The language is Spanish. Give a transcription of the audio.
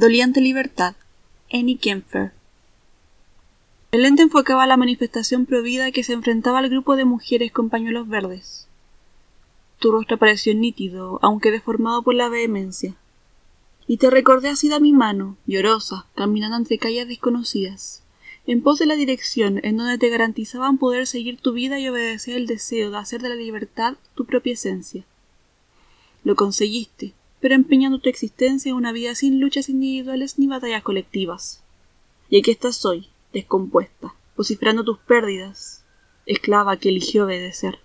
Doliente Libertad, Annie Kempfer. El lente enfocaba la manifestación provida que se enfrentaba al grupo de mujeres con pañuelos verdes. Tu rostro pareció nítido, aunque deformado por la vehemencia. Y te recordé así de mi mano, llorosa, caminando entre calles desconocidas, en pos de la dirección en donde te garantizaban poder seguir tu vida y obedecer el deseo de hacer de la libertad tu propia esencia. Lo conseguiste, pero empeñando tu existencia en una vida sin luchas individuales ni batallas colectivas. Y aquí estás hoy, descompuesta, vociferando tus pérdidas, esclava que eligió obedecer.